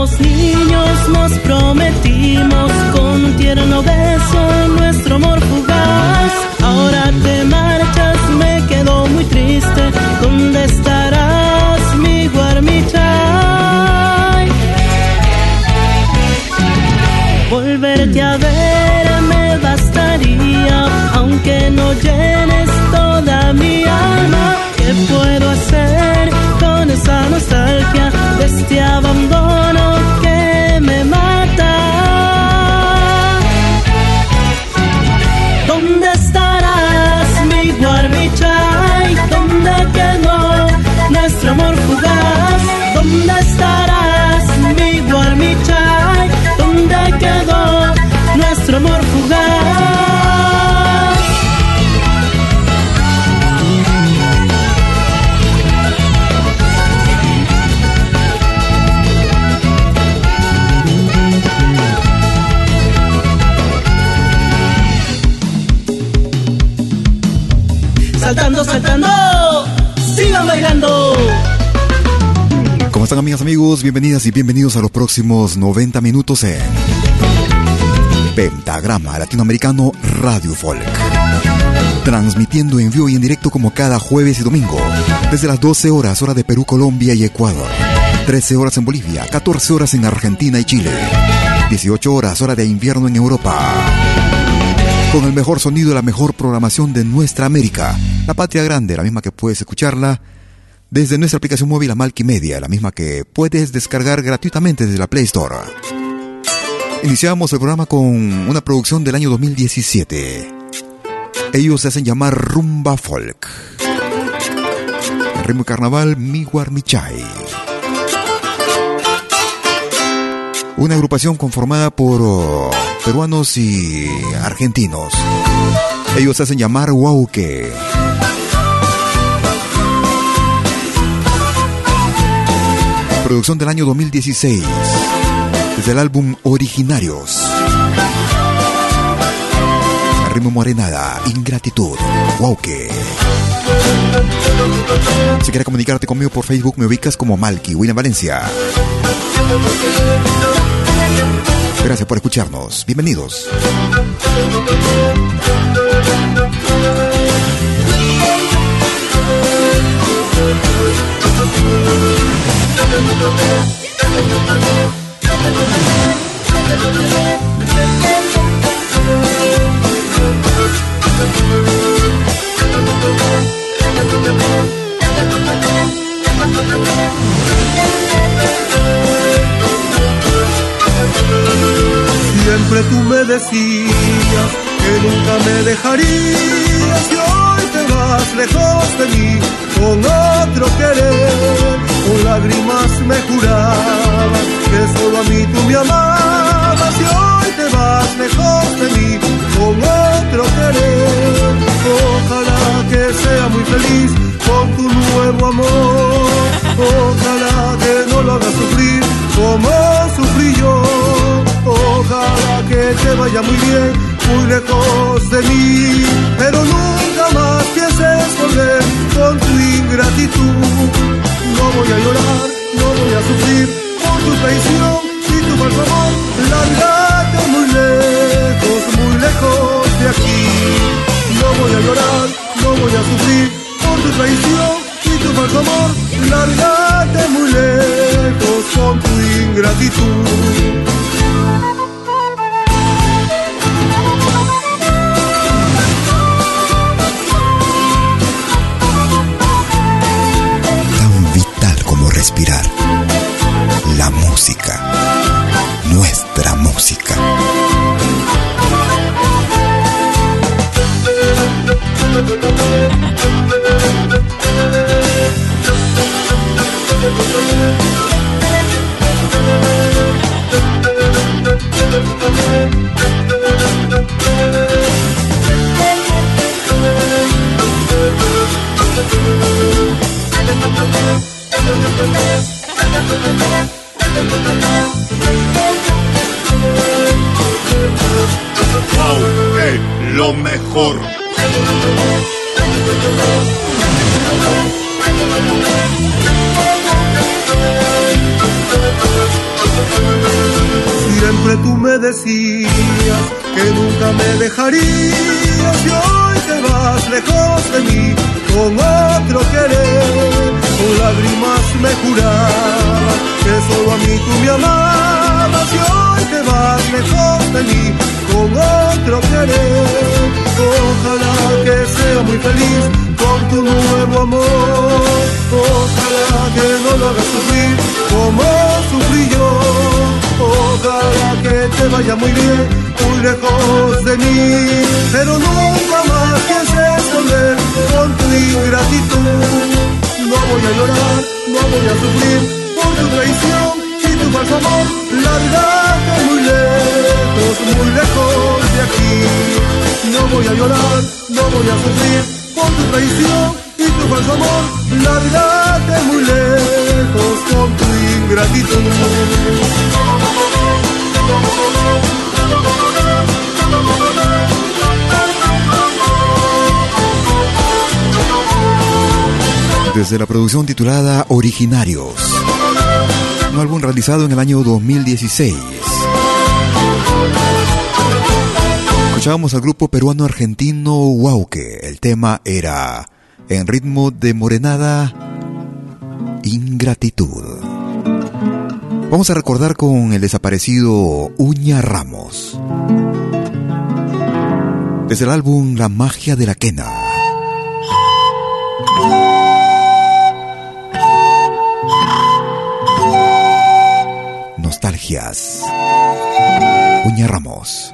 Éramos niños nos prometimos con tierno beso nuestro amor fugaz. Ahora te marchas, me quedo muy triste. ¿Dónde estarás, mi guarmichay? Volverte a ver me bastaría, aunque no llenes toda mi alma. ¿Qué puedo hacer con esa nostalgia de este abandono amigas, amigos? Bienvenidas y bienvenidos a los próximos 90 minutos en Pentagrama Latinoamericano Radio Folk. Transmitiendo en vivo y en directo como cada jueves y domingo, desde las 12 horas hora de Perú, Colombia y Ecuador, 13 horas en Bolivia, 14 horas en Argentina y Chile, 18 horas hora de invierno en Europa. Con el mejor sonido y la mejor programación de nuestra América, la patria grande, la misma que puedes escucharla desde nuestra aplicación móvil Amalki Media, la misma que puedes descargar gratuitamente desde la Play Store. Iniciamos el programa con una producción del año 2017. Ellos se hacen llamar Rumba Folk. El ritmo carnaval Miguar Michay. Una agrupación conformada por oh, peruanos y argentinos. Ellos se hacen llamar Wauke. Producción del año 2016 desde el álbum Originarios. Ritmo Morenada, Ingratitud, Wauke. Si quieres comunicarte conmigo por Facebook, me ubicas como Malky, William Valencia. Gracias por escucharnos. Bienvenidos. Siempre tú me decías que nunca me dejarías y hoy te vas lejos de mí con otro querer. Con lágrimas me jurabas que solo a mí tú me amabas y hoy te vas lejos de mí con otro querer. Ojalá que sea muy feliz con tu nuevo amor. Ojalá que no lo hagas sufrir como sufrí yo. Ojalá que te vaya muy bien, muy lejos de mí, pero nunca más pienses volver con tu ingratitud. No voy a llorar, no voy a sufrir por tu traición y tu falso amor. Largate muy lejos, muy lejos de aquí. No voy a llorar, no voy a sufrir por tu traición y tu falso amor. Largate muy lejos con tu ingratitud. Respirar. La música, nuestra música. Lo mejor. Siempre tú me decías que nunca me dejarías y hoy te vas lejos de mí con otro querer. Con lágrimas me jurabas que solo a mí tú me amabas y hoy te vas lejos de mí con otro querer. Ojalá que sea muy feliz con tu nuevo amor. Ojalá que no lo hagas sufrir como sufrí yo. Ojalá que te vaya muy bien, muy lejos de mí, pero nunca más con tu ingratitud. No voy a llorar, no voy a sufrir por tu traición y tu falso amor. Largate muy lejos, muy lejos de aquí. No voy a llorar, no voy a sufrir por tu traición y tu falso amor. Largate muy lejos con tu ingratitud. Desde la producción titulada Originarios, un álbum realizado en el año 2016. Escuchábamos al grupo peruano-argentino Wauke. El tema era En ritmo de morenada, ingratitud. Vamos a recordar con el desaparecido Uña Ramos. Desde el álbum La magia de la quena. Nostalgias. Uña Ramos.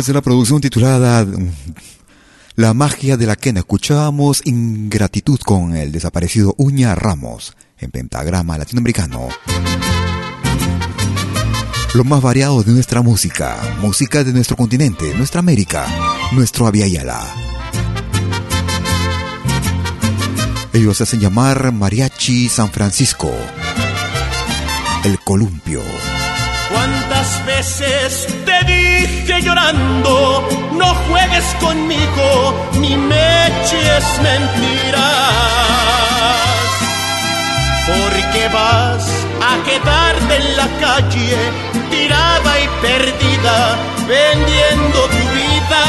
Desde la producción titulada La magia de la quena escuchábamos Ingratitud con el desaparecido Uña Ramos en pentagrama latinoamericano. Lo más variado de nuestra música, música de nuestro continente, nuestra América, nuestro Aviala. Ellos se hacen llamar Mariachi San Francisco, el columpio. ¿Cuántas veces te dije llorando, no juegues conmigo, ni me eches mentiras? Porque vas a quedarte en la calle, tirada y perdida, vendiendo tu vida.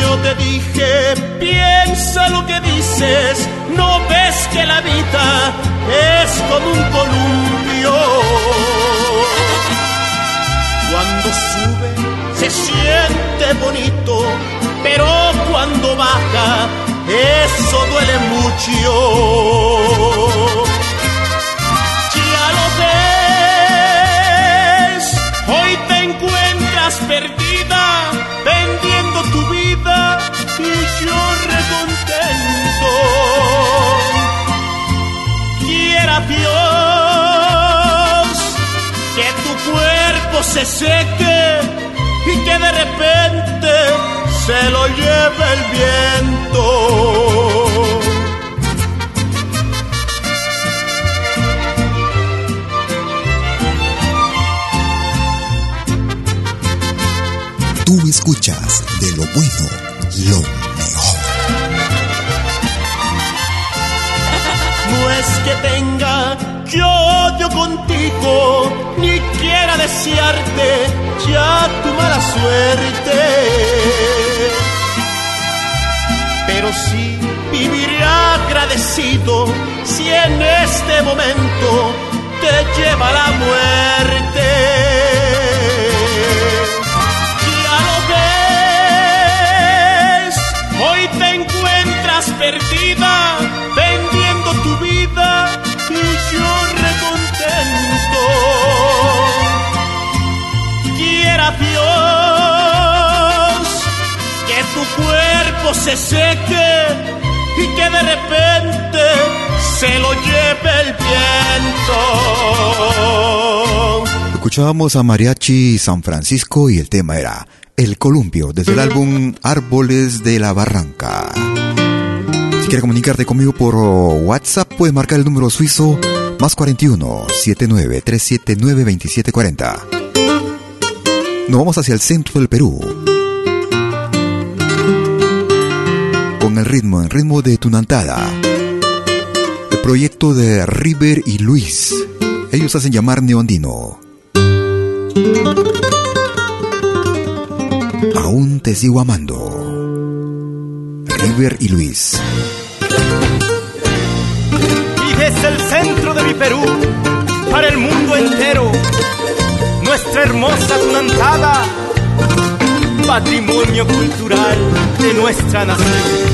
Yo te dije, piensa lo que dices, no ves que la vida es como un columpio. Cuando sube se siente bonito, pero cuando baja eso duele mucho. Dios que tu cuerpo se seque y que de repente se lo lleve el viento. Tú escuchas de lo bueno, lo que tenga yo odio contigo, ni quiera desearte ya tu mala suerte. Pero sí viviré agradecido si en este momento te lleva la muerte. Se seque y que de repente se lo lleve el viento. Escuchábamos a Mariachi San Francisco y el tema era El Columpio, desde el álbum Árboles de la Barranca. Si quieres comunicarte conmigo por WhatsApp, puedes marcar el número suizo más 41 79 379 2740. Nos vamos hacia el centro del Perú. El ritmo, el ritmo de Tunantada. El proyecto de River y Luis. Ellos hacen llamar Neondino. Aún te sigo amando. River y Luis. Y desde el centro de mi Perú, para el mundo entero, nuestra hermosa tunantada, patrimonio cultural de nuestra nación.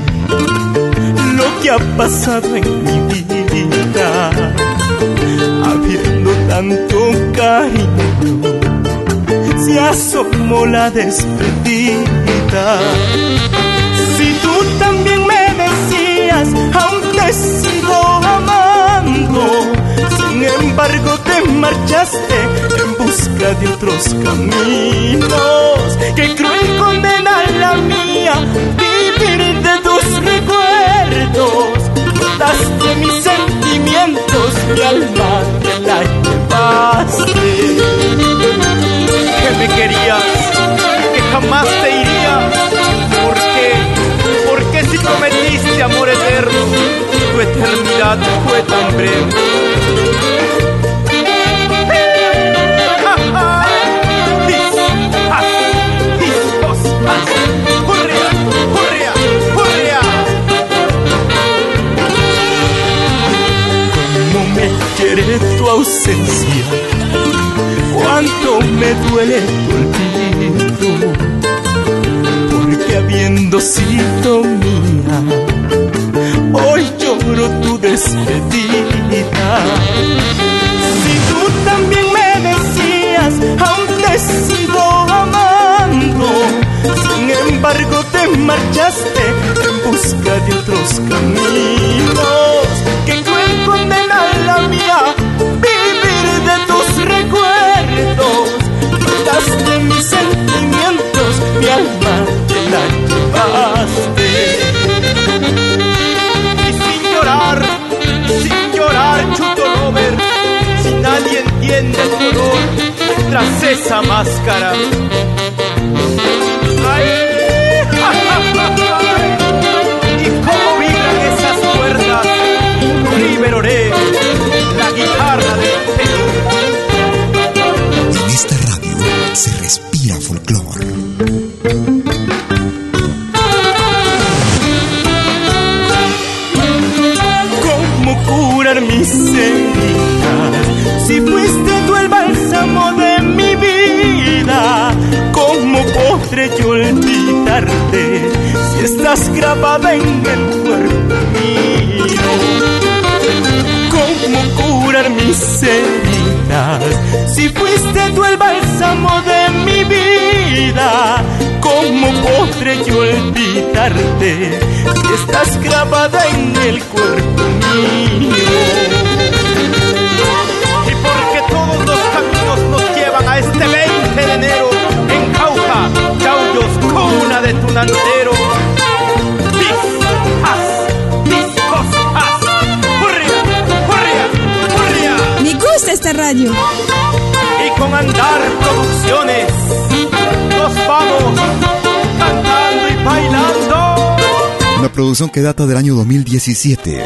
que ha pasado en mi vida, habiendo tanto cariño, se asomó la despedida. Si tú también me decías, aún te sigo amando, sin embargo te marchaste en busca de otros caminos. Qué cruel condena la mía, vivir recuerdos. Daste mis sentimientos, mi alma te la llevaste. Que me querías, Que data del año 2017.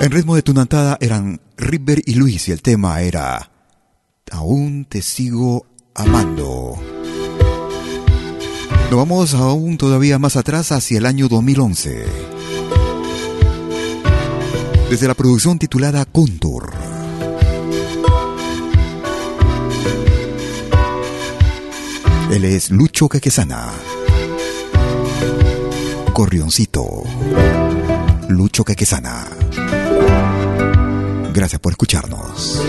En ritmo de tunantada eran River y Luis y el tema era Aún te sigo amando. Nos vamos aún todavía más atrás hacia el año 2011. Desde la producción titulada Contour. Él es Lucho Quequesana. Corrioncito. Lucho Quequesana. Gracias por escucharnos.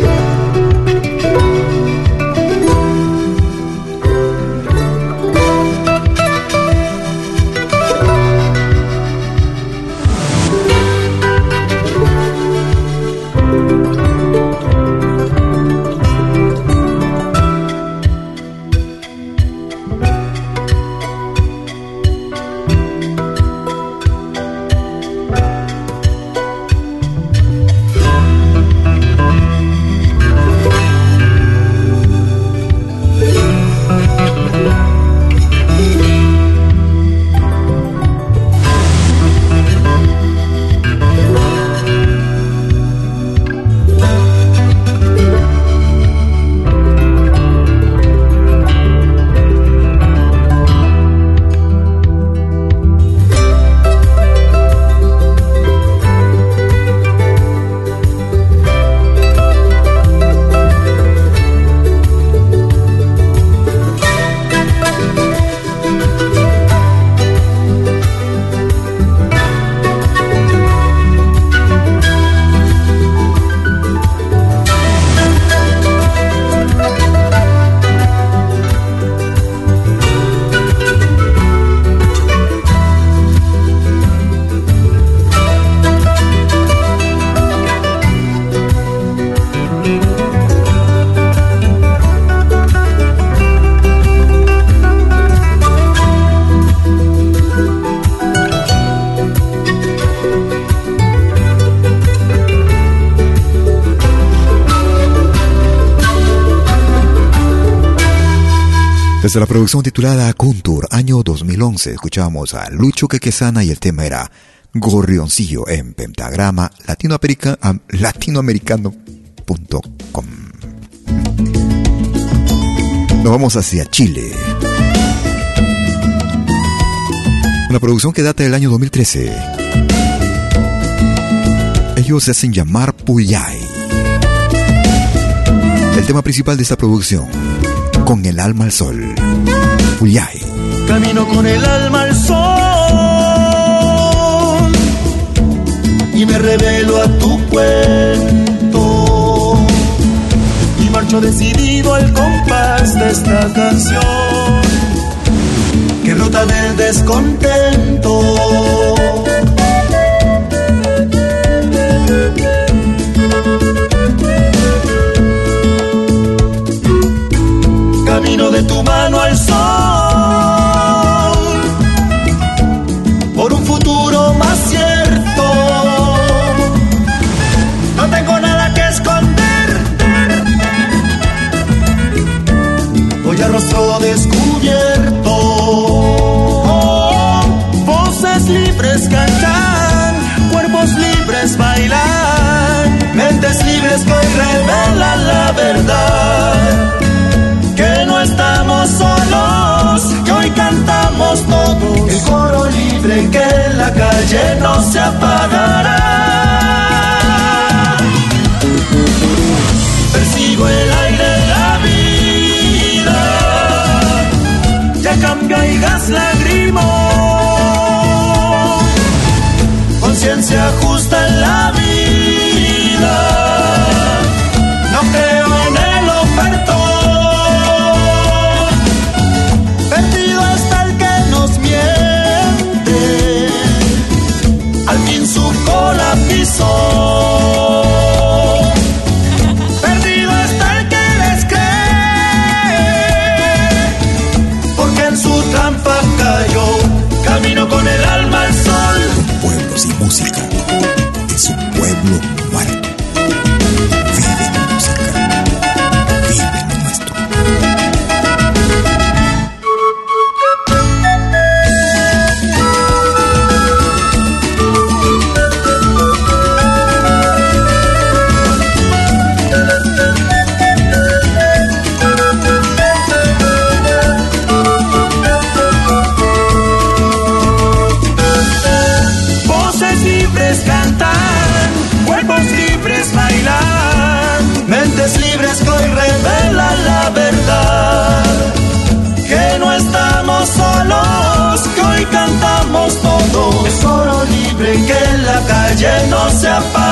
Desde la producción titulada Contour, año 2011, escuchamos a Lucho Quequesana y el tema era Gorrioncillo en pentagrama latinoamericano.com. Nos vamos hacia Chile. Una producción que data del año 2013. Ellos se hacen llamar Puyay. El tema principal de esta producción con el alma al sol. Puyay. Camino con el alma al sol y me revelo a tu cuento y marcho decidido al compás de esta canción que brota del descontento. Que la calle no se apagará. La calle no se apagará.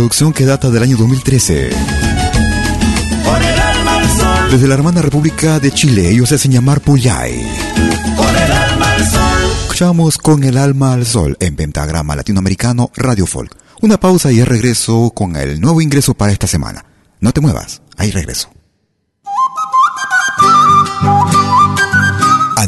Producción que data del año 2013. Con el alma al sol. Desde la hermana República de Chile, ellos se hacen llamar Puyay. Escuchamos con el alma al sol en pentagrama latinoamericano Radio Folk. Una pausa y el regreso con el nuevo ingreso para esta semana. No te muevas, ahí regreso.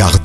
Gaga.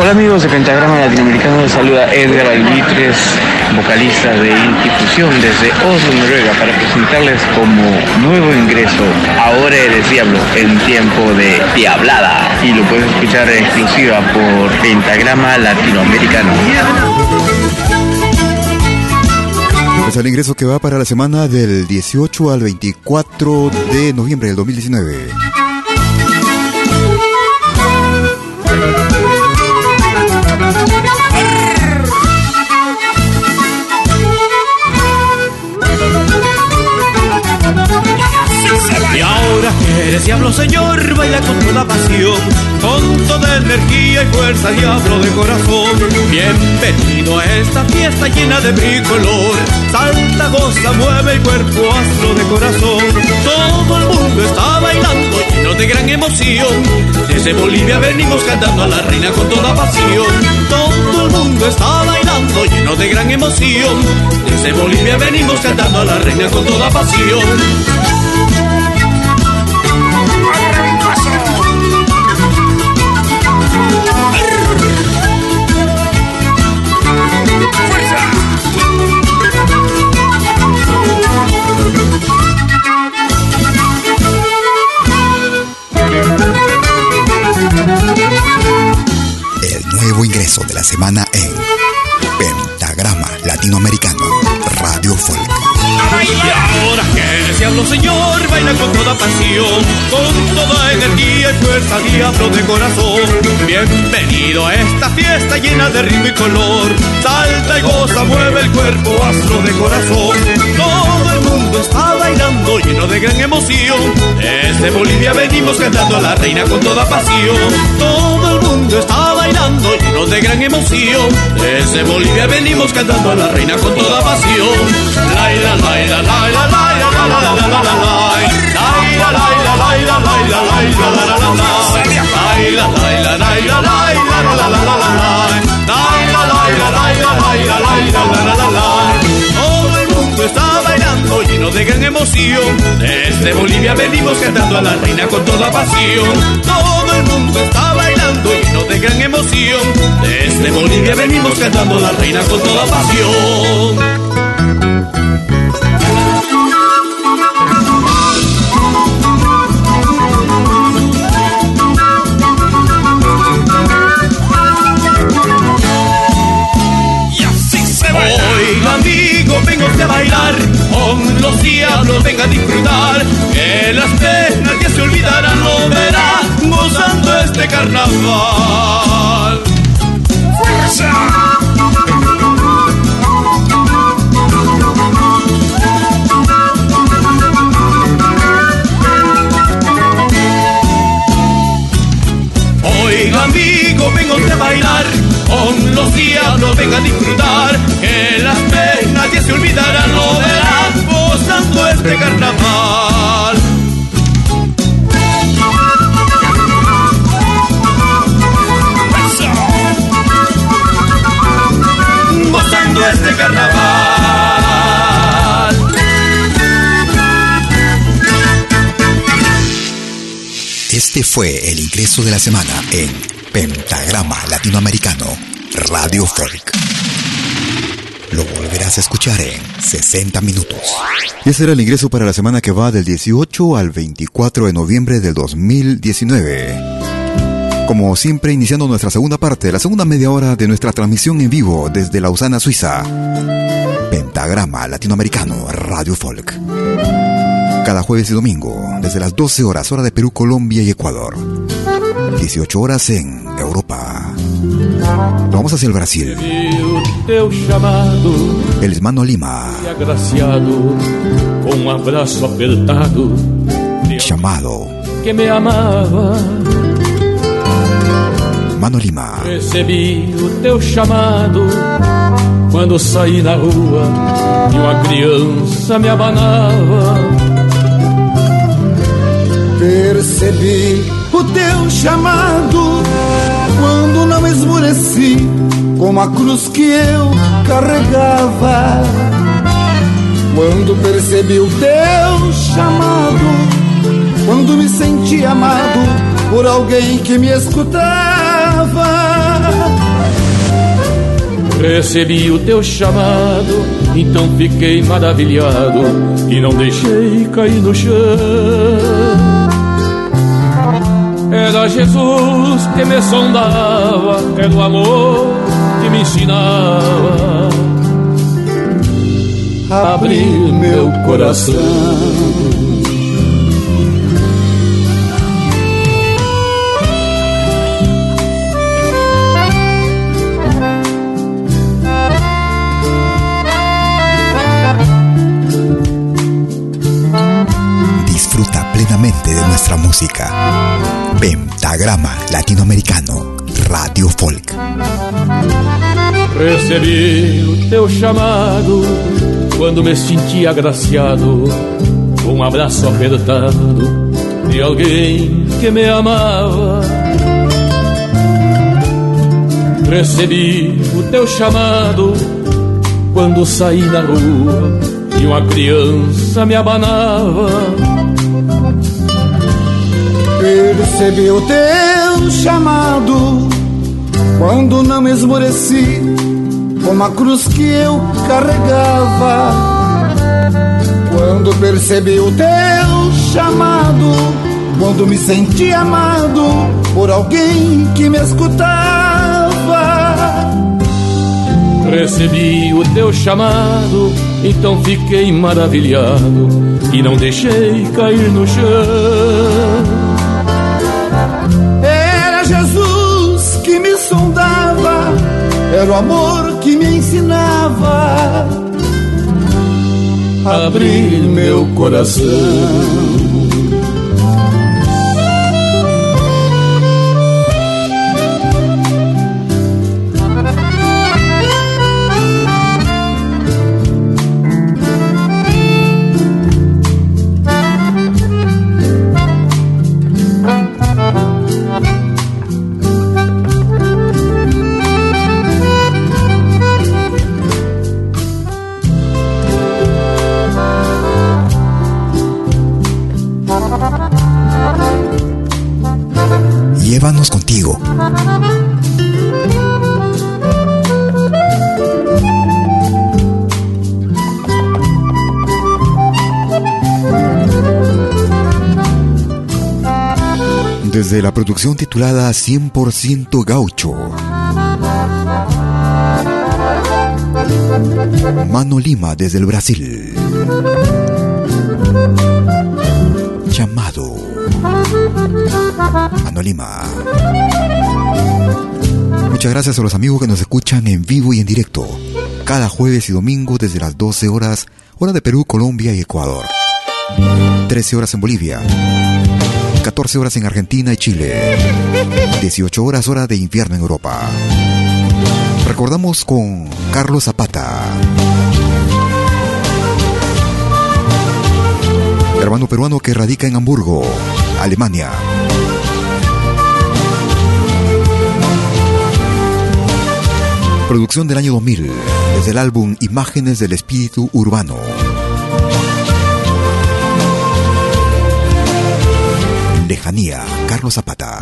Hola amigos de Pentagrama Latinoamericano, les saluda Edgar Albitres, vocalista de Institución desde Oslo, Noruega, para presentarles como nuevo ingreso Ahora eres Diablo en tiempo de Diablada y lo puedes escuchar en exclusiva por Pentagrama Latinoamericano. Pues el ingreso que va para la semana del 18 al 24 de noviembre del 2019. Eres diablo, señor, baila con toda pasión, con toda energía y fuerza, diablo de corazón. Bienvenido a esta fiesta llena de bricolor. Salta, goza, mueve el cuerpo, astro de corazón. Todo el mundo está bailando, lleno de gran emoción. Desde Bolivia venimos cantando a la reina con toda pasión. Todo el mundo está bailando, lleno de gran emoción. Desde Bolivia venimos cantando a la reina con toda pasión. Nuevo ingreso de la semana en Pentagrama Latinoamericano Radio Folk. Y ahora que diablo, señor, baila con toda pasión, con toda energía y fuerza, diablo de corazón. Bienvenido a esta fiesta llena de ritmo y color. Salta y goza, mueve el cuerpo, astro de corazón. Todo el mundo está bailando, lleno de gran emoción. Desde Bolivia venimos cantando a la reina con toda pasión. El mundo está bailando, lleno de gran emoción. Desde Bolivia venimos cantando a la reina con toda pasión. Laila, laila, laila, laila, la, la, la, la, la, la, la. Laila, laila, laila, laila, laila, la, la, la, la. Laila, laila, laila, laila, la, la, la, la, la, la. Laila, laila, laila, laila, laila, la, la, la, la. Todo el mundo está bailando lleno de gran emoción. Desde Bolivia venimos cantando a la reina con toda pasión. Todo el mundo está bailando de gran emoción. Desde Bolivia venimos cantando la reina con toda pasión. A bailar Con los diablos venga a disfrutar Que las penas ya se olvidarán, lo verá Gozando este carnaval. ¡Fuerza! Oiga amigo, vengo de bailar, con los diablos venga a disfrutar, que las penas ya se olvidarán, lo verán gozando este carnaval. Este carnaval. Este fue el ingreso de la semana en Pentagrama Latinoamericano Radio Folk. Lo volverás a escuchar en 60 minutos. Y ese era el ingreso para la semana que va del 18 al 24 de noviembre del 2019. Como siempre, iniciando nuestra segunda parte, la segunda media hora de nuestra transmisión en vivo desde Lausana, Suiza. Pentagrama Latinoamericano Radio Folk. Cada jueves y domingo, desde las 12 horas, hora de Perú, Colombia y Ecuador. 18 horas en Europa. Vamos hacia el Brasil. El hermano Lima, um abraço apertado, llamado. que me amava. Mano Lima, Recebi o teu chamado quando saí na rua e uma criança me abanava. Percebi o teu chamado quando não esmureci como a cruz que eu carregava. Quando percebi o teu chamado, quando me senti amado por alguém que me escutava. Recebi o teu chamado, então fiquei maravilhado e não deixei cair no chão. Era Jesus que me sondava, era o amor que me ensinava a abrir meu coração. Nuestra música. Pentagrama Latinoamericano Radio Folk. Recebi o teu chamado quando me senti agraciado um abraço apertado de alguém que me amava. Recebi o teu chamado quando saí na rua e uma criança me abanava. Percebi o teu chamado quando não esmoreci como a cruz que eu carregava. Quando percebi o teu chamado, quando me senti amado por alguém que me escutava. Recebi o teu chamado, então fiquei maravilhado e não deixei cair no chão. Era o amor que me ensinava a abrir meu coração. Producción titulada 100% Gaucho. Mano Lima desde el Brasil. Llamado. Anolima. Muchas gracias a los amigos que nos escuchan en vivo y en directo, cada jueves y domingo desde las 12 horas, hora de Perú, Colombia y Ecuador. 13 horas en Bolivia. 14 horas en Argentina y Chile. 18 horas hora de invierno en Europa. Recordamos con Carlos Zapata. Hermano peruano que radica en Hamburgo, Alemania. Producción del año 2000, desde el álbum Imágenes del Espíritu Urbano. Lejanía, Carlos Zapata.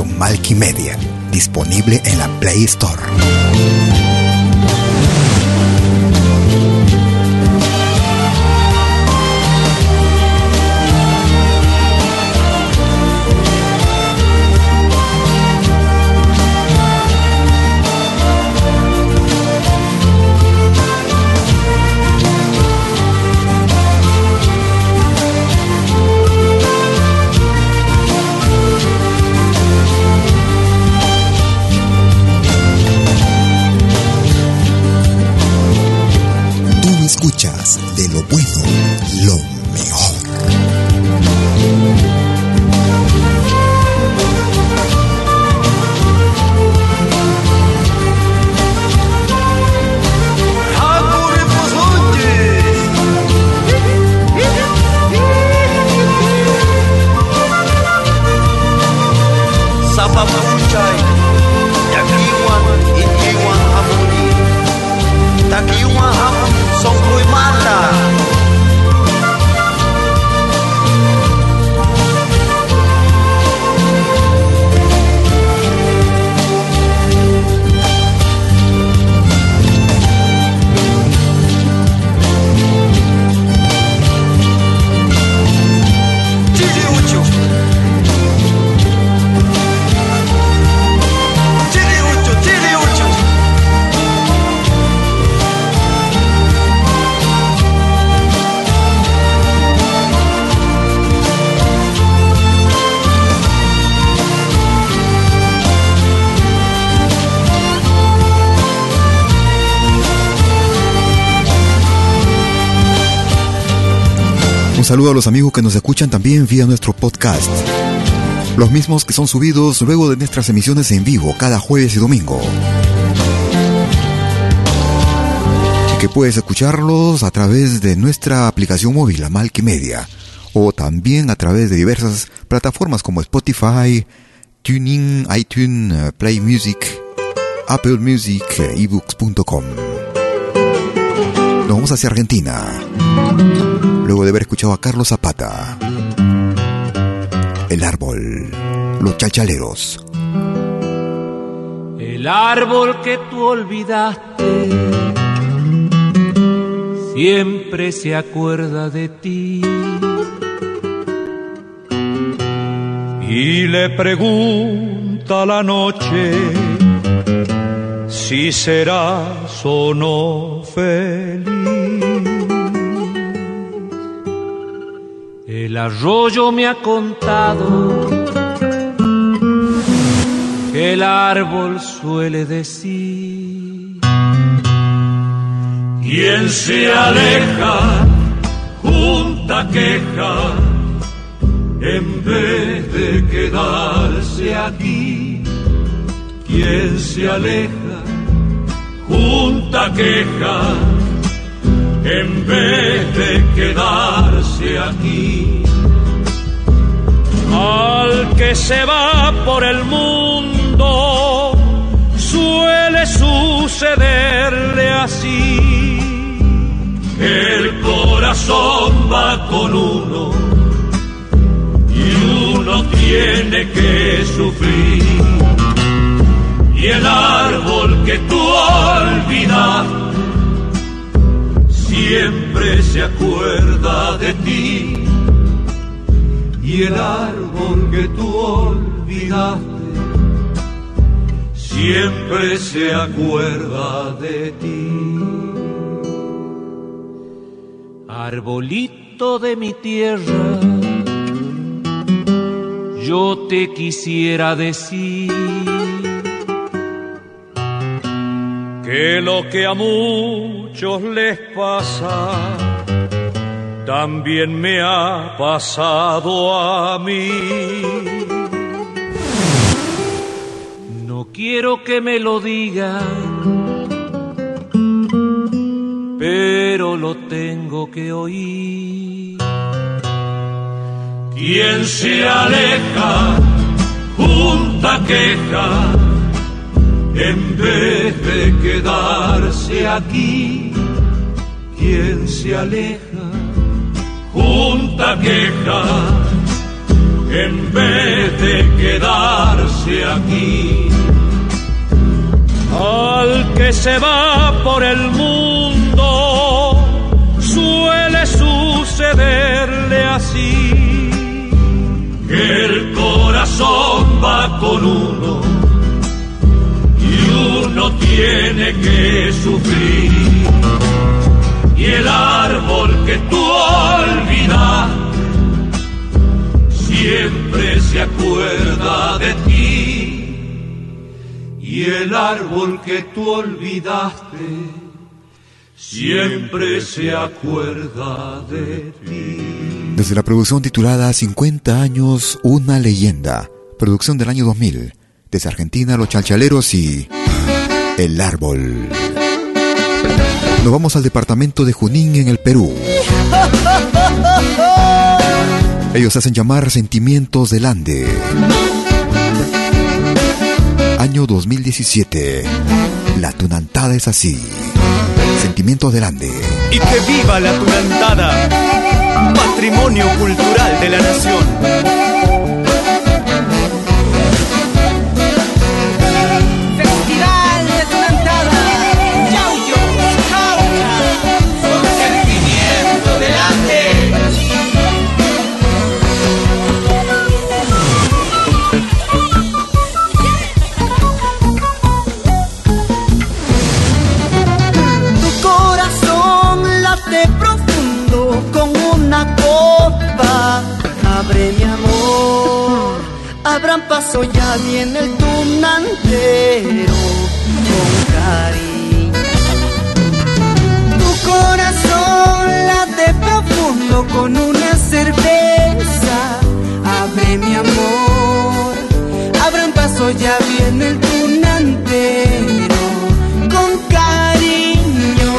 Malkimedia, disponible en la Play Store. Saludo a los amigos que nos escuchan también vía nuestro podcast. Los mismos que son subidos luego de nuestras emisiones en vivo cada jueves y domingo. Y que puedes escucharlos a través de nuestra aplicación móvil, Media, o también a través de diversas plataformas como Spotify, Tuning, iTunes, Play Music, Apple Music, ebooks.com. Nos vamos hacia Argentina luego de haber escuchado a Carlos Zapata. El árbol, los chachaleros. El árbol que tú olvidaste siempre se acuerda de ti. Y le pregunta la noche si serás o no feliz. El arroyo me ha contado que el árbol suele decir. Quien se aleja junta queja en vez de quedarse aquí. Quien se aleja, junta queja en vez de quedarse aquí. Al que se va por el mundo suele sucederle así. El corazón va con uno y uno tiene que sufrir. Y el árbol que tú se acuerda de ti. Y el árbol que tú olvidaste siempre se acuerda de ti. Arbolito de mi tierra, yo te quisiera decir que lo que a muchos les pasa, también me ha pasado a mí. No quiero que me lo digan, pero lo tengo que oír. Quien se aleja, junta queja, en vez de quedarse aquí. Quien se aleja, junta queja, en vez de quedarse aquí. Al que se va por el mundo suele sucederle así. Que el corazón va con uno y uno tiene que sufrir. Y el árbol que tú olvidas siempre se acuerda de ti. Y el árbol que tú olvidaste siempre se acuerda de ti. Desde la producción titulada 50 años, una leyenda, producción del año 2000, desde Argentina, Los Chalchaleros y El Árbol. Nos vamos al departamento de Junín en el Perú. Ellos hacen llamar Sentimientos del Ande. Año 2017. La tunantada es así. Sentimientos del Ande. Y que viva la tunantada, patrimonio cultural de la nación. Abre mi amor, abran paso ya viene el tunantero con cariño. Tu corazón late profundo con una cerveza. Abre mi amor, abran paso ya viene el tunantero con cariño.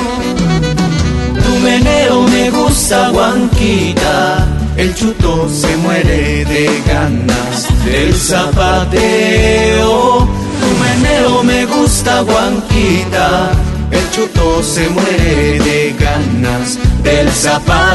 Tu meneo me gusta, Guanquita. El chuto se muere de ganas del zapateo. Tu meneo me gusta, Guanquita. El chuto se muere de ganas del zapateo.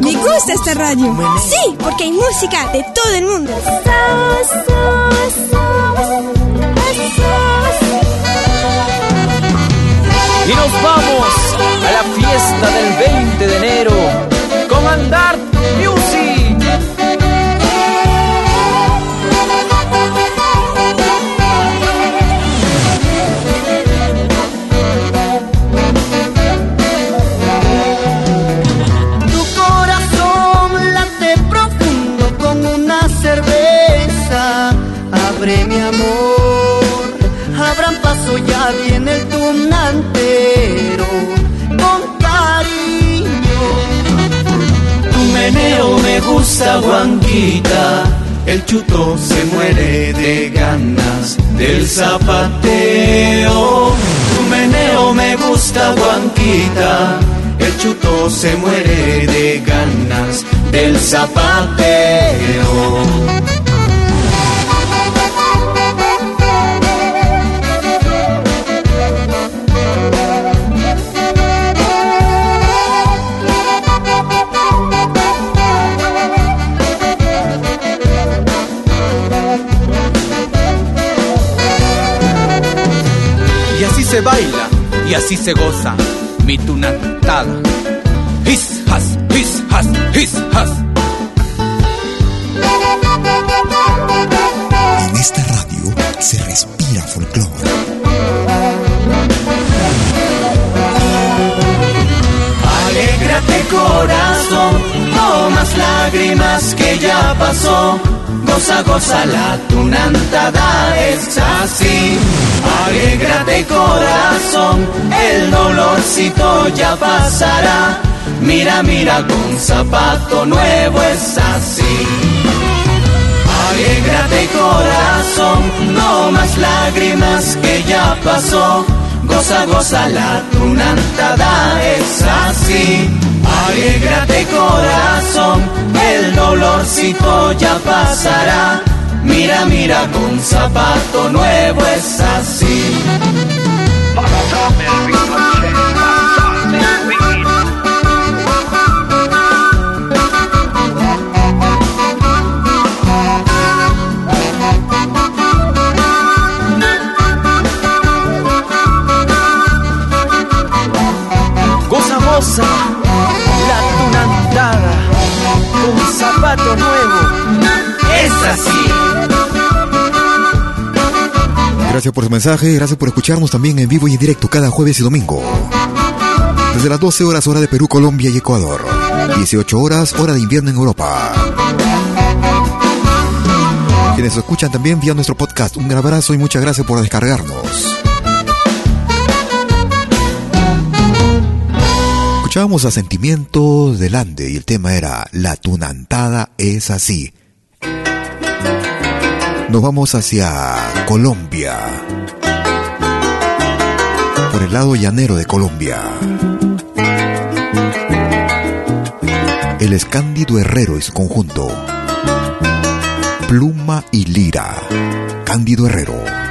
Me gusta esta radio. Sí, porque hay música de todo el mundo. Vamos a la fiesta del 20 de enero con Andar. Ya viene el tunantero con cariño. Tu meneo me gusta, Juanquita. El chuto se muere de ganas del zapateo. Tu meneo me gusta, Juanquita. El chuto se muere de ganas del zapateo. Se baila y así se goza mi tunantada. His has, his has, his has. En esta radio se respira folclore. Alégrate corazón, no más lágrimas que ya pasó Goza, goza, la tunantada es así. Corazón, el dolorcito ya pasará. Mira, mira, con zapato nuevo es así. Alégrate corazón, no más lágrimas que ya pasó. Goza, goza, la tunantada es así. Alégrate corazón, el dolorcito ya pasará. Mira, mira, con zapato nuevo es así. Goza, goza un zapato nuevo. Es así. Gracias por su mensaje, gracias por escucharnos también en vivo y en directo cada jueves y domingo. Desde las 12 horas hora de Perú, Colombia y Ecuador. 18 horas hora de invierno en Europa. Quienes escuchan también vía nuestro podcast, un gran abrazo y muchas gracias por descargarnos. Escuchábamos a Sentimientos del Ande y el tema era La tunantada es así. Nos vamos hacia Colombia. Por el lado llanero de Colombia. El Escándido Herrero y su conjunto. Pluma y Lira. Cándido Herrero.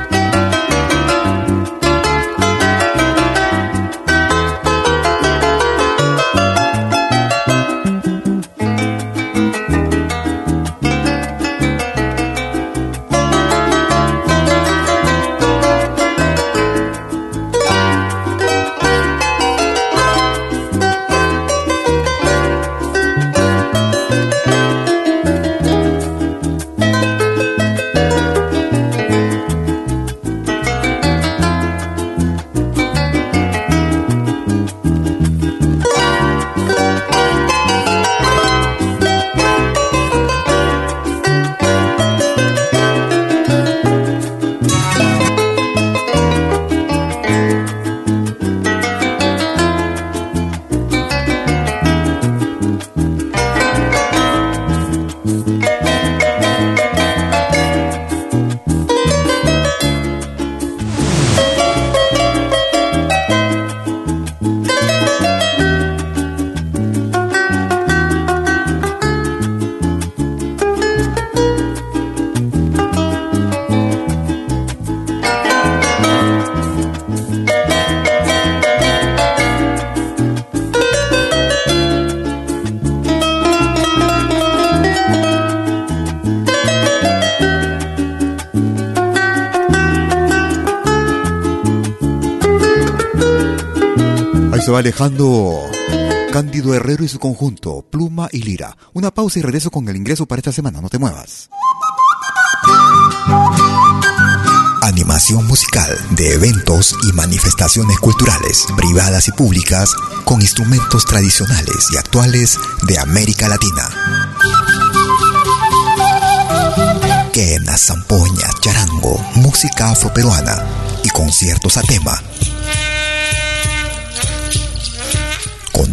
Se va alejando Cándido Herrero y su conjunto, Pluma y Lira. Una pausa y regreso con el ingreso para esta semana, no te muevas. Animación musical de eventos y manifestaciones culturales, privadas y públicas, con instrumentos tradicionales y actuales de América Latina. Quena, zampoña, charango, música afroperuana y conciertos a tema.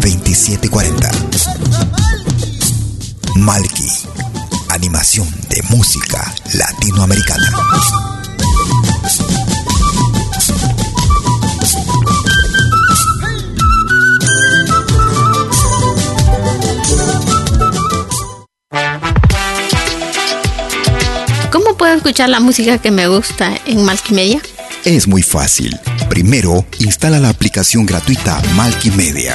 2740. Malki, animación de música latinoamericana. ¿Cómo puedo escuchar la música que me gusta en Malkimedia? Es muy fácil. Primero, instala la aplicación gratuita Malkimedia.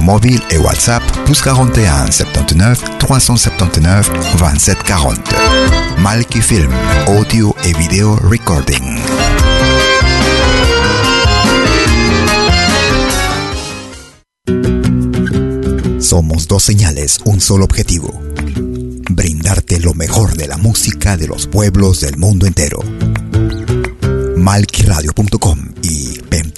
mobile et WhatsApp plus 41 79 379 27 40. Malki Film, audio et vidéo recording. Somos dos señales, un solo objetivo. Brindarte lo mejor de la música de los pueblos del mundo entero. Malquiradio.com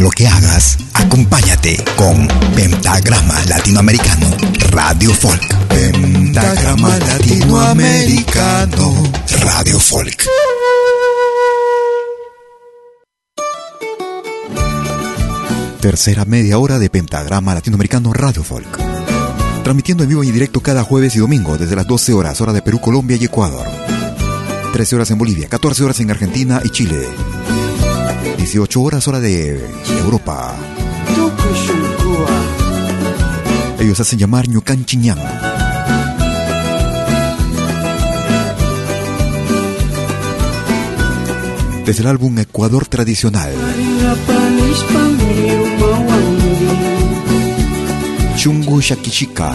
Lo que hagas, acompáñate con Pentagrama Latinoamericano Radio Folk. Pentagrama Latinoamericano Radio Folk. Tercera media hora de Pentagrama Latinoamericano Radio Folk. Transmitiendo en vivo y directo cada jueves y domingo desde las 12 horas, hora de Perú, Colombia y Ecuador. 13 horas en Bolivia, 14 horas en Argentina y Chile. 18 horas hora de Europa. Ellos hacen llamar Ñucan Chiñán. Desde el álbum Ecuador Tradicional. Chungu Shakishika.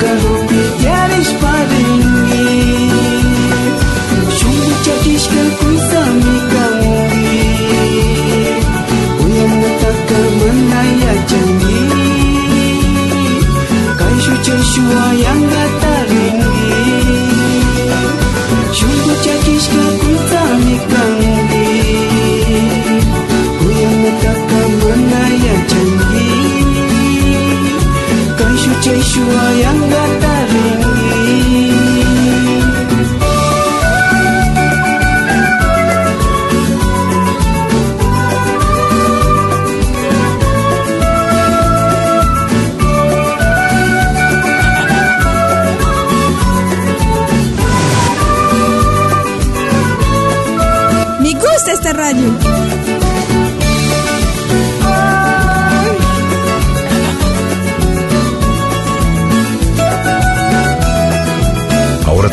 Kalau pequeno espadinho. Chumbo te atisca sami camuí. Oi, amor, tá camando aí a tchangui. Caixo te enxua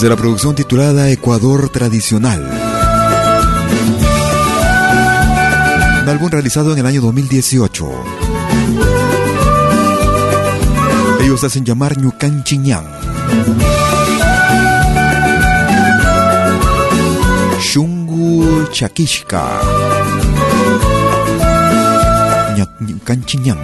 Desde la producción titulada Ecuador Tradicional. Un álbum realizado en el año 2018. Ellos hacen llamar Ñucan Chiñán. Shungu Chakishka. Canchiñán.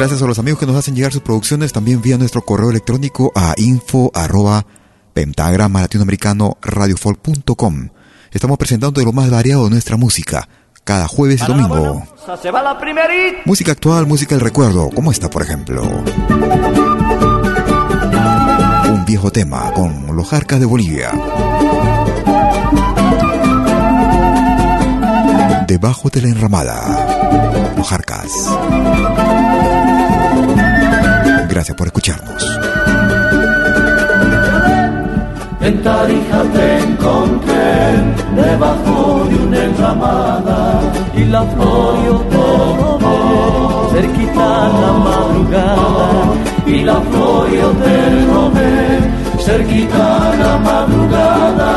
Gracias a los amigos que nos hacen llegar sus producciones también vía nuestro correo electrónico a info arroba pentagrama latinoamericano radiofolk.com. Estamos presentando lo más variado de nuestra música cada jueves y domingo. Música actual, música del recuerdo, como esta por ejemplo. Un viejo tema con los Jarcas de Bolivia. Debajo de la enramada. Los Jarcas. Gracias por escucharnos. En Tarija te encontré debajo de una enramada y la flor yo te cerquita la madrugada y la flor yo te robé cerquita la madrugada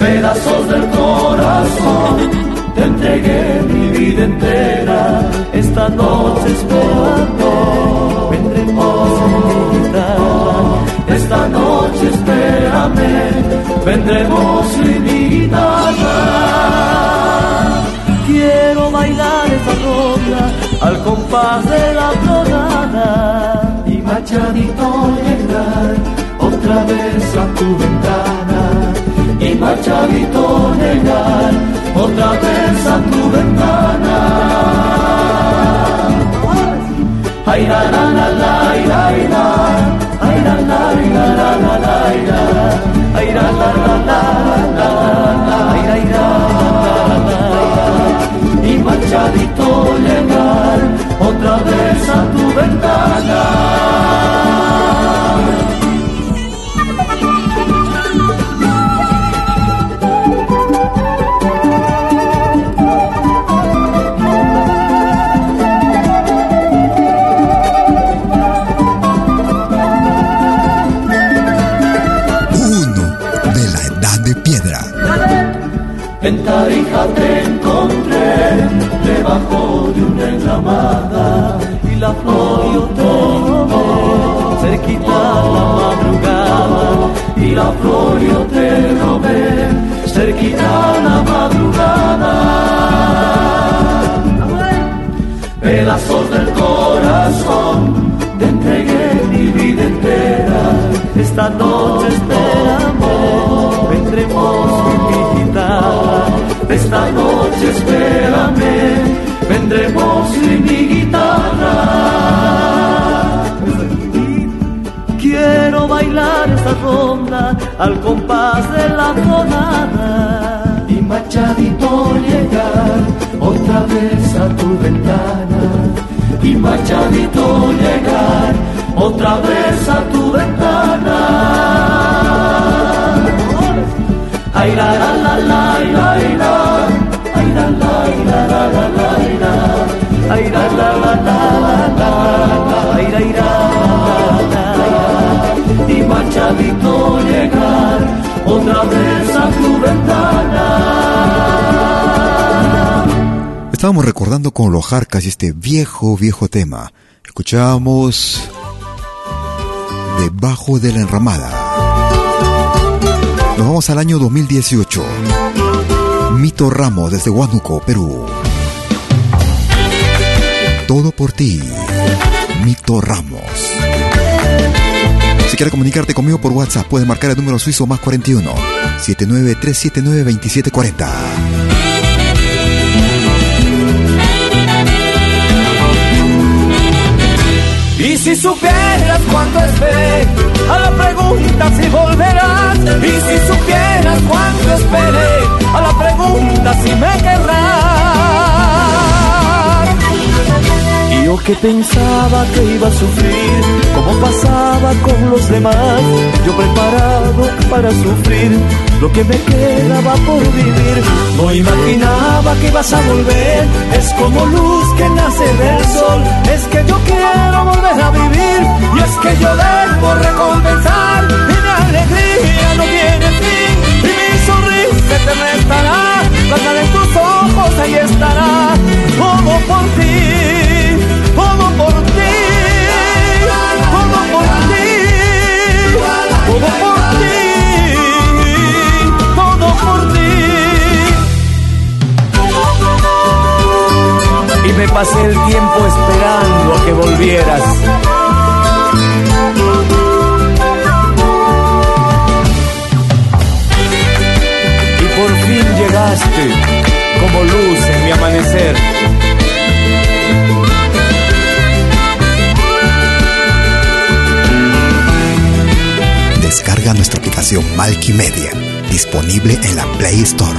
pedazos del corazón entregué mi vida entera. Esta noche esperando vendremos en mi esta noche espérame. Vendremos en mi guitarra quiero bailar esta ronda al compás de la tonada y machadito llegar otra vez a tu ventana y machadito llegar otra vez a tu ventana. Ay la la la la la la ay la la la la la la ay la la la la la ay la la y machadito llegar otra vez a tu ventana. Tarija te encontré debajo de una enramada y la flor yo te cerquita la madrugada y la flor yo te robé cerquita la madrugada. Pedazos del corazón te entregué mi vida entera esta noche esperamos vendremos esta noche espérame vendremos en mi guitarra. Quiero bailar esta ronda al compás de la tonada. Y machadito llegar otra vez a tu ventana. Y machadito llegar otra vez a tu ventana. Ay la la la la la, y machadito llegar otra vez a tu ventana. Estábamos recordando con los Jarcas este viejo, viejo tema. Escuchábamos Debajo de la enramada. Nos vamos al año 2018. Mito Ramos desde Huánuco, Perú. Todo por ti. Mito Ramos. Si quieres comunicarte conmigo por WhatsApp, puedes marcar el número suizo más 41 79379 2740. Y si supieras cuánto esperé a la pregunta si volverás. Y si supieras cuánto esperé a la pregunta si me querrás. Yo que pensaba que iba a sufrir, como pasaba con los demás. Yo preparado para sufrir lo que me quedaba por vivir. No imaginaba que ibas a volver, es como luz que nace del sol. Es que yo quiero volver a vivir, y es que yo debo recompensar. Mi alegría no tiene fin, y mi sonrisa eterna estará cuando de tus ojos ahí estará, todo por ti, todo por ti, todo por ti, todo por ti, todo por ti. Y me pasé el tiempo esperando a que volvieras como luz en mi amanecer. Descarga nuestra aplicación Media, disponible en la Play Store.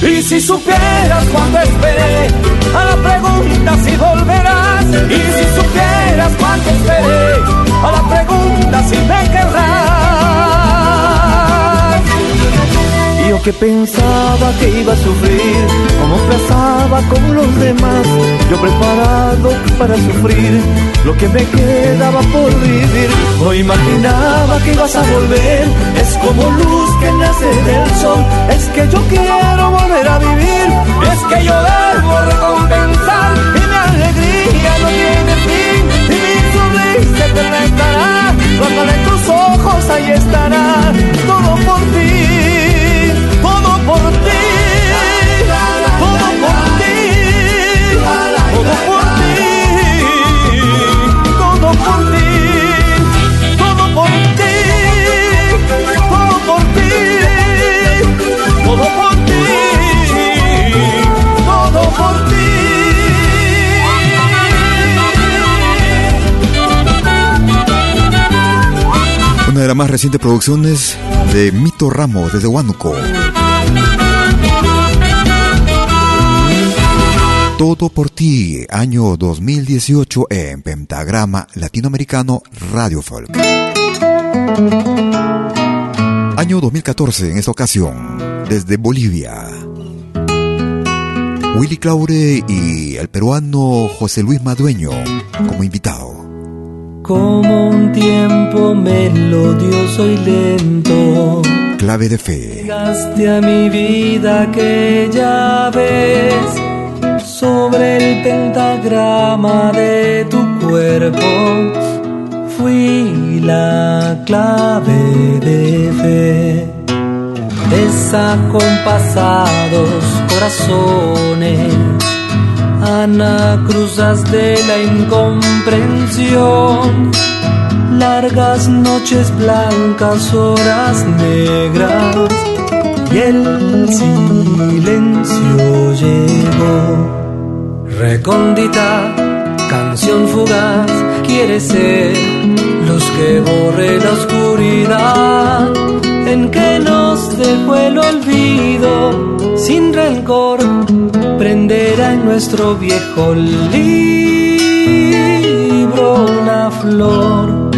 Y si supieras cuánto esperé a la pregunta si volverás. Y si supieras cuánto esperé a la pregunta si me querrás. Yo que pensaba que iba a sufrir, como pasaba con los demás, yo preparado para sufrir lo que me quedaba por vivir. No imaginaba que ibas a volver, es como luz que nace del sol, es que yo quiero volver a vivir, es que yo debo recompensar y mi alegría no tiene fin y mi sonrisa te estará, cuando en tus ojos ahí estará todo por ti Recientes producciones de Mito Ramos desde Huánuco. Todo por ti, año 2018 en Pentagrama Latinoamericano Radio Folk. Año 2014 en esta ocasión, desde Bolivia. Willy Claure y el peruano José Luis Madueño como invitado. Como un tiempo melodioso y lento. Clave de fe. Llegaste a mi vida aquella vez sobre el pentagrama de tu cuerpo fui la clave de fe. Desacompasados corazones, anacruzas de la incomprensión, largas noches blancas, horas negras y el silencio llegó. Recóndita, canción fugaz, quiere ser luz que borre la oscuridad en que nos dejó el olvido. Sin rencor, prenderá en nuestro viejo libro una flor.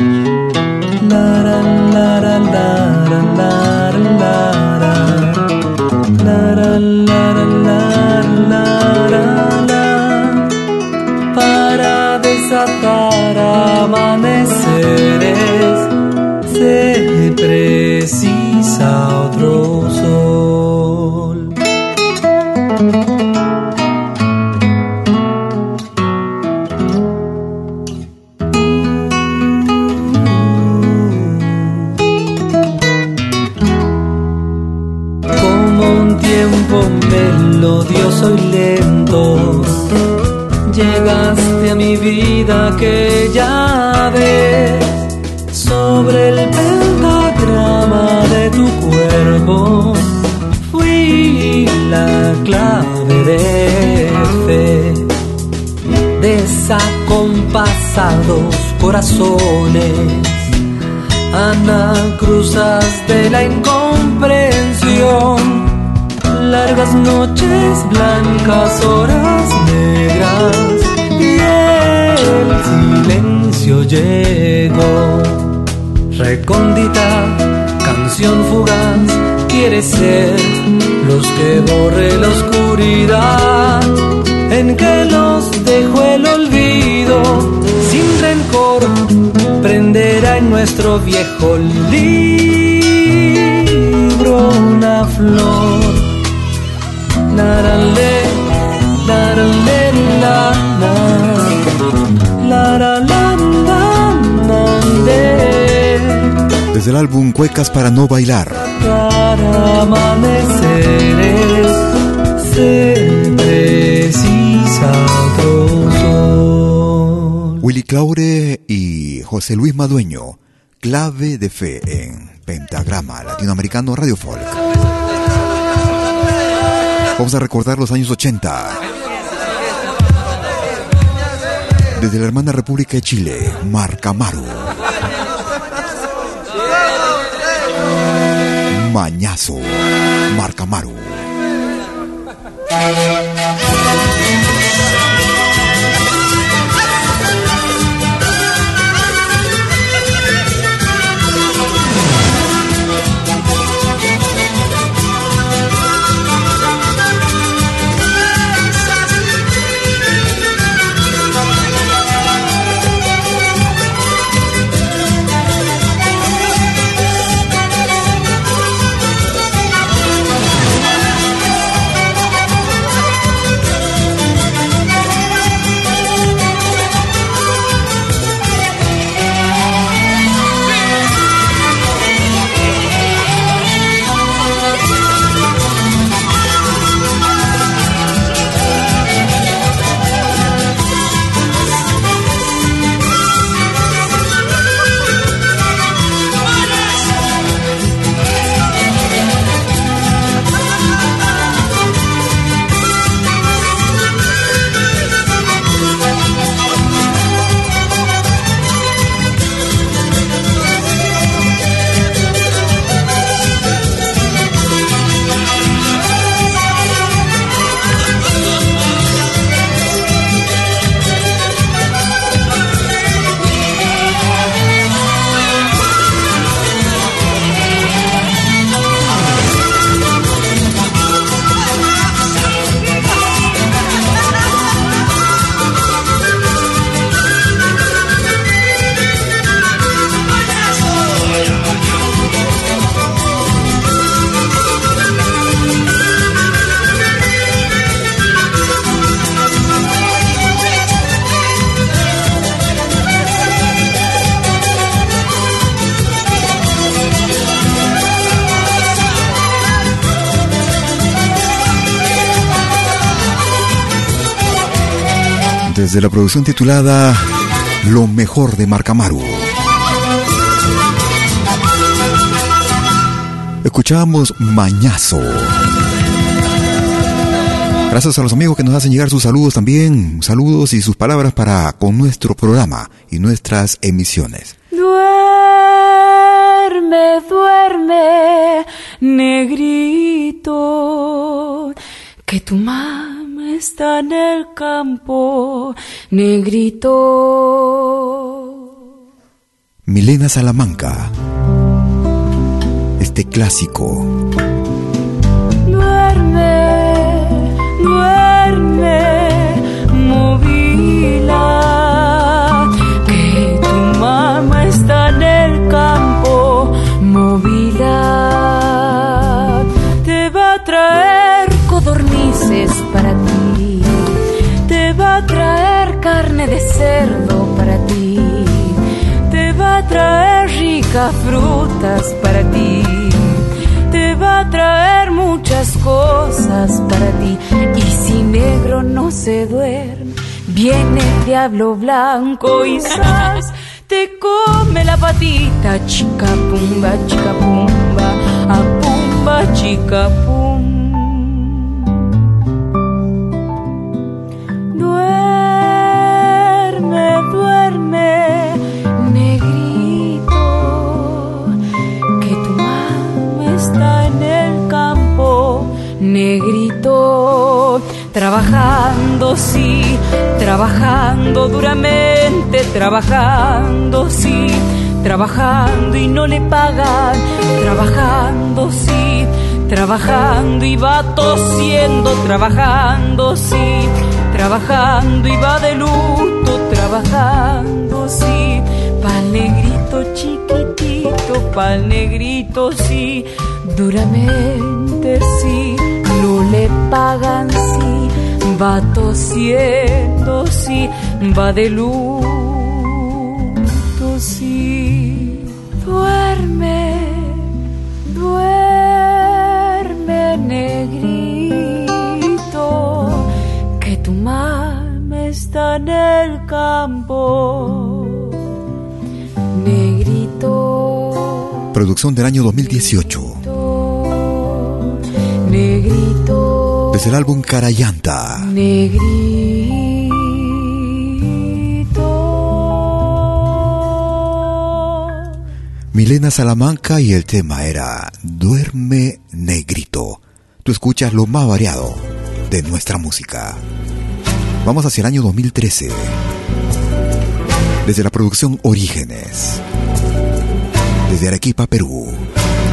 La, la, la, la, melodioso y lento. Llegaste a mi vida aquella vez sobre el pentagrama de tu cuerpo. Fui la clave de fe. Desacompasados corazones anacruzas de la incomprensión largas noches blancas horas negras y el silencio llegó. Recóndita, canción fugaz, quiere ser los que borre la oscuridad en que los dejó el olvido. Sin rencor, prenderá en nuestro viejo libro una flor. Desde el álbum Cuecas para no bailar. Para amaneceres se precisa sabroso. Willy Claure y José Luis Madueño, clave de fe en Pentagrama Latinoamericano Radio Folk. Vamos a recordar los años 80. Desde la hermana República de Chile, Marcamaru. Mañazo, Marcamaru. De la producción titulada Lo mejor de Marcamaru. Escuchamos Mañazo. Gracias a los amigos que nos hacen llegar sus saludos también, saludos y sus palabras para con nuestro programa y nuestras emisiones. Duerme, duerme, negrito, que tu mamá está en el campo, negrito. Milena Salamanca, este clásico. Duerme, duerme, movila, frutas para ti, te va a traer muchas cosas para ti. Y si negro no se duerme, viene el diablo blanco y sas, te come la patita, chica pumba, chica pumba, a pumba, chica pumba. negrito, trabajando sí, trabajando duramente, trabajando sí, trabajando y no le pagan, trabajando sí, trabajando y va tosiendo, trabajando sí, trabajando y va de luto, trabajando sí, pa'l negrito chiquitito, pa'l negrito sí, duramente sí no le pagan si va tosiendo, sí, va de luto, sí. Duerme, duerme, negrito, que tu mama está en el campo. Negrito. Producción del año 2018. Desde el álbum Carayanta. Negrito. Milena Salamanca y el tema era Duerme Negrito. Tú escuchas lo más variado de nuestra música. Vamos hacia el año 2013. Desde la producción Orígenes. Desde Arequipa, Perú.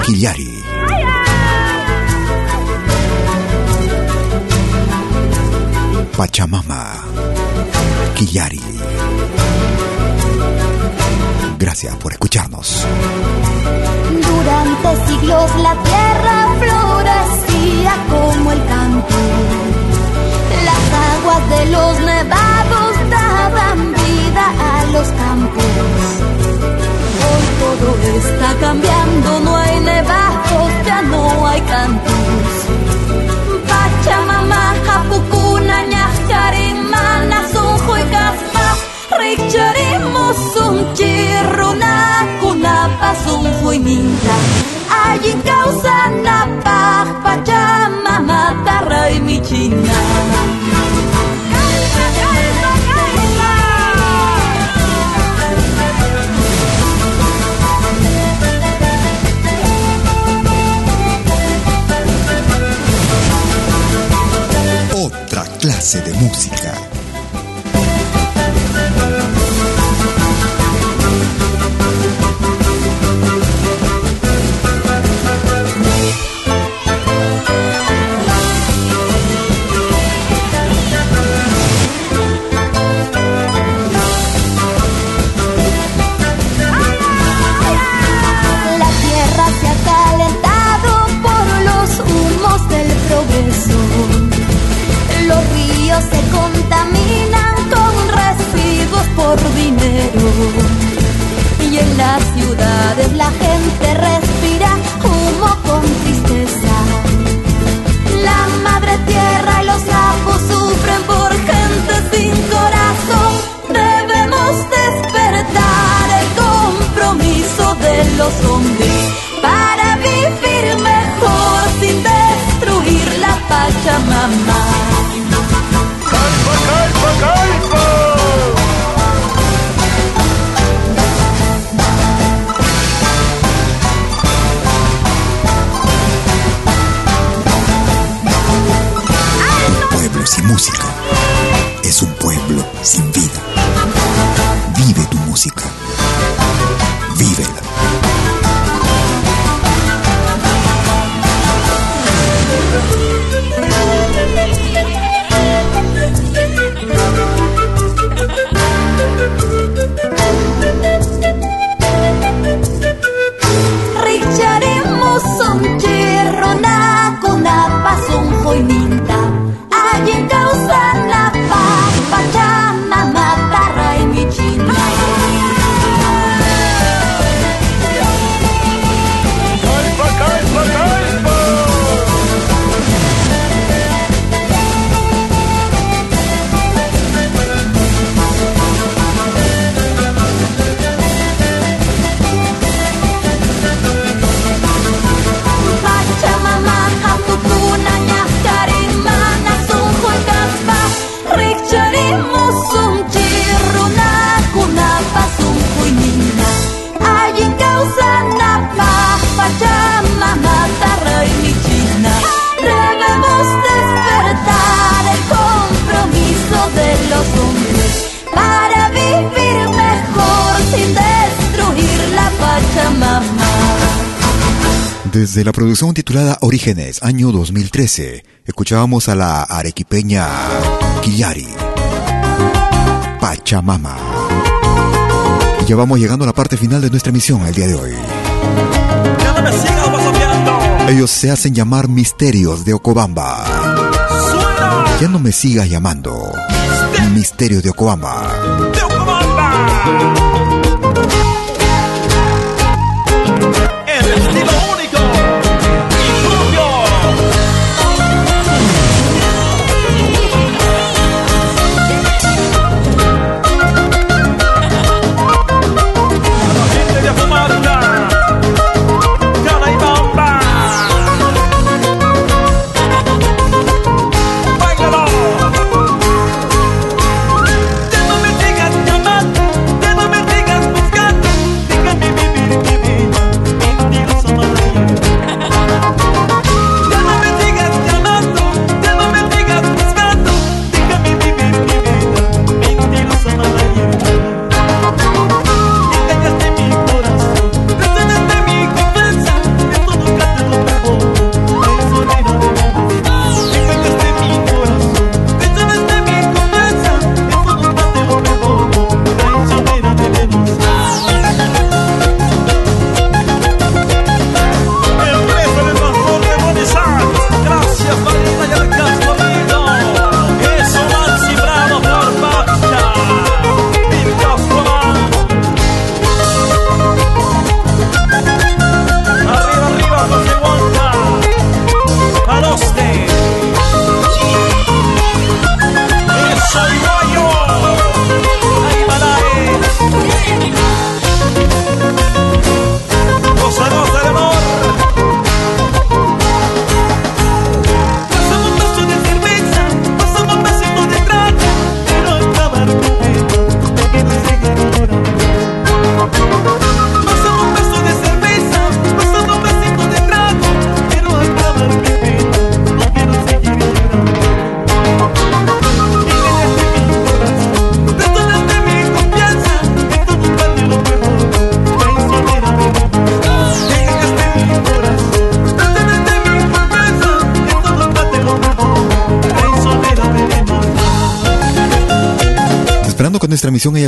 Quillari. Pachamama. Quillari. Gracias por escucharnos. Durante siglos la tierra florecía como el campo. Las aguas de los nevados daban vida a los campos. Hoy todo está cambiando, no hay nevados, ya no hay cantos. Richarimo, Sunchirruna, Kunapa, Sunjo y Ninta. Allí causa Napa, Pachamama, Tarra y Michina. Otra clase de música. Y en las ciudades la gente respira humo con tristeza. La madre tierra y los sapos sufren por gente sin corazón. Debemos despertar el compromiso de los hombres para vivir mejor sin destruir la Pachamama. Producción titulada Orígenes, año 2013, escuchábamos a la arequipeña Quillari, Pachamama. Y ya vamos llegando a la parte final de nuestra emisión el día de hoy. ¡Ya no me sigas pasoteando! Ellos se hacen llamar Misterios de Ocobamba. ¡Suena! Ya no me sigas llamando Misterios de Ocobamba. ¡De Ocobamba! El estilo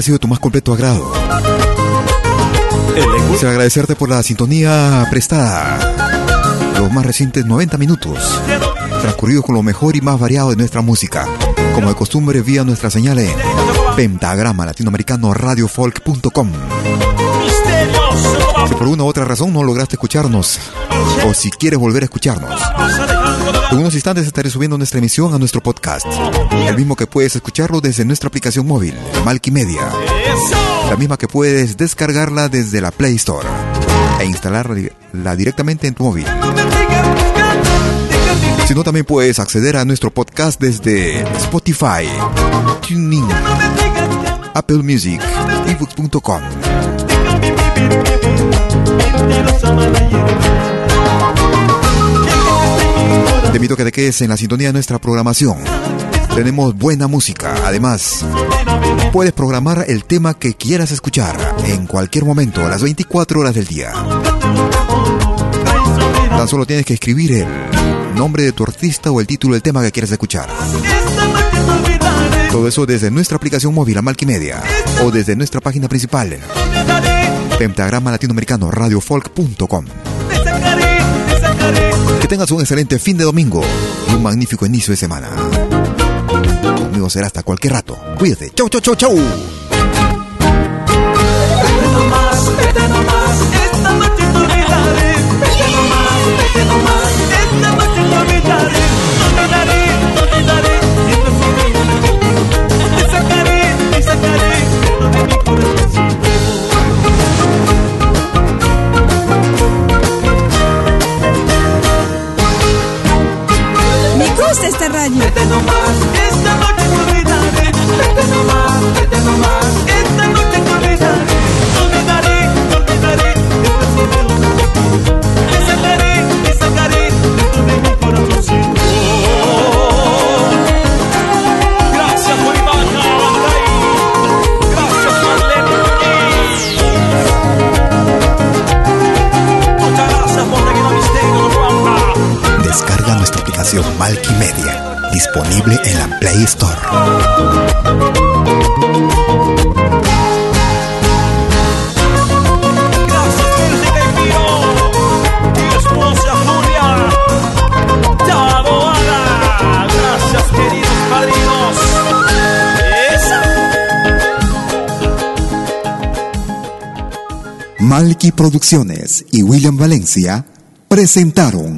sido de tu más completo agrado. Quisiera agradecerte por la sintonía prestada. Los más recientes 90 minutos transcurridos con lo mejor y más variado de nuestra música. Como de costumbre, vía nuestra señal en pentagrama latinoamericano radiofolk.com. Si por una u otra razón no lograste escucharnos, o si quieres volver a escucharnos, en unos instantes estaré subiendo nuestra emisión a nuestro podcast, el mismo que puedes escucharlo desde nuestra aplicación móvil, Media, la misma que puedes descargarla desde la Play Store e instalarla directamente en tu móvil. Si no, también puedes acceder a nuestro podcast desde Spotify, TuneIn, Apple Music, ebooks.com. Te invito a que te quedes en la sintonía de nuestra programación. Tenemos buena música. Además, puedes programar el tema que quieras escuchar en cualquier momento, a las 24 horas del día. Tan solo tienes que escribir el nombre de tu artista o el título del tema que quieres escuchar. Todo eso desde nuestra aplicación móvil a Media o desde nuestra página principal pentagrama latinoamericano radiofolk.com. Que tengas un excelente fin de domingo y un magnífico inicio de semana. Conmigo será hasta cualquier rato. Cuídate. Chau, chau, chau, chau. Vete nomás, esta noche te olvidaré. Vete nomás, vete nomás, esta noche te olvidaré. Te olvidaré, te olvidaré, te sacaré, te sacaré dentro de corazoncito. Gracias por Descarga nuestra aplicación Media disponible en la Play Store. Gracias, música y. Mi esposa Julia. Taboada. Gracias, queridos padrinos. Esa. Malky Producciones y William Valencia presentaron